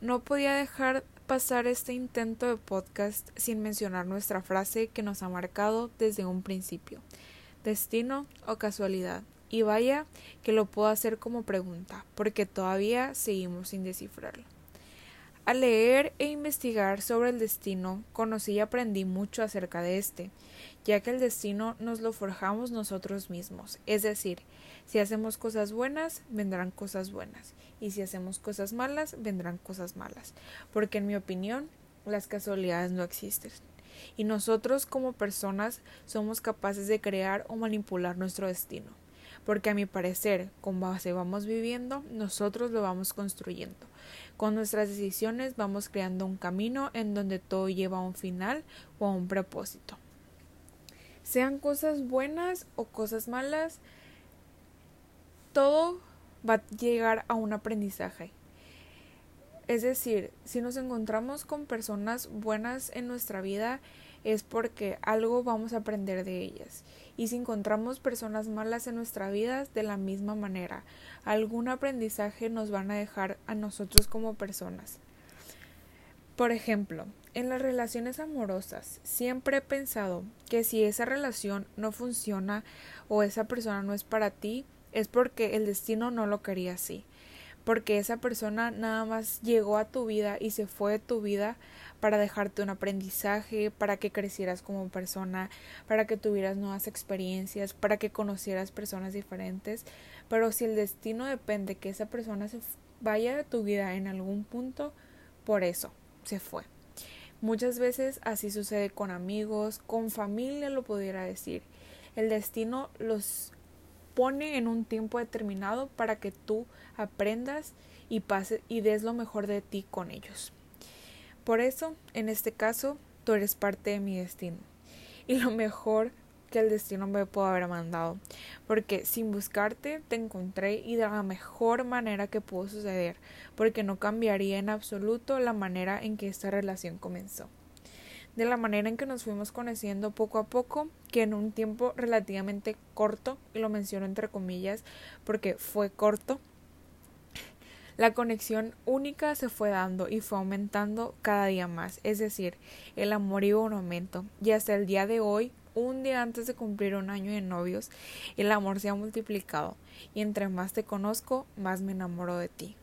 No podía dejar pasar este intento de podcast sin mencionar nuestra frase que nos ha marcado desde un principio. Destino o casualidad. Y vaya que lo puedo hacer como pregunta, porque todavía seguimos sin descifrarlo. Al leer e investigar sobre el destino, conocí y aprendí mucho acerca de este, ya que el destino nos lo forjamos nosotros mismos, es decir, si hacemos cosas buenas, vendrán cosas buenas, y si hacemos cosas malas, vendrán cosas malas, porque en mi opinión, las casualidades no existen. Y nosotros como personas somos capaces de crear o manipular nuestro destino porque a mi parecer, con base vamos viviendo, nosotros lo vamos construyendo. Con nuestras decisiones vamos creando un camino en donde todo lleva a un final o a un propósito. Sean cosas buenas o cosas malas, todo va a llegar a un aprendizaje. Es decir, si nos encontramos con personas buenas en nuestra vida, es porque algo vamos a aprender de ellas. Y si encontramos personas malas en nuestra vida, de la misma manera, algún aprendizaje nos van a dejar a nosotros como personas. Por ejemplo, en las relaciones amorosas, siempre he pensado que si esa relación no funciona o esa persona no es para ti, es porque el destino no lo quería así porque esa persona nada más llegó a tu vida y se fue de tu vida para dejarte un aprendizaje, para que crecieras como persona, para que tuvieras nuevas experiencias, para que conocieras personas diferentes. Pero si el destino depende que esa persona se vaya de tu vida en algún punto, por eso se fue. Muchas veces así sucede con amigos, con familia lo pudiera decir. El destino los pone en un tiempo determinado para que tú aprendas y pases y des lo mejor de ti con ellos. Por eso, en este caso, tú eres parte de mi destino. Y lo mejor que el destino me pudo haber mandado. Porque sin buscarte te encontré y de la mejor manera que pudo suceder. Porque no cambiaría en absoluto la manera en que esta relación comenzó de la manera en que nos fuimos conociendo poco a poco, que en un tiempo relativamente corto, y lo menciono entre comillas porque fue corto, la conexión única se fue dando y fue aumentando cada día más, es decir, el amor iba un aumento y hasta el día de hoy, un día antes de cumplir un año de novios, el amor se ha multiplicado y entre más te conozco, más me enamoro de ti.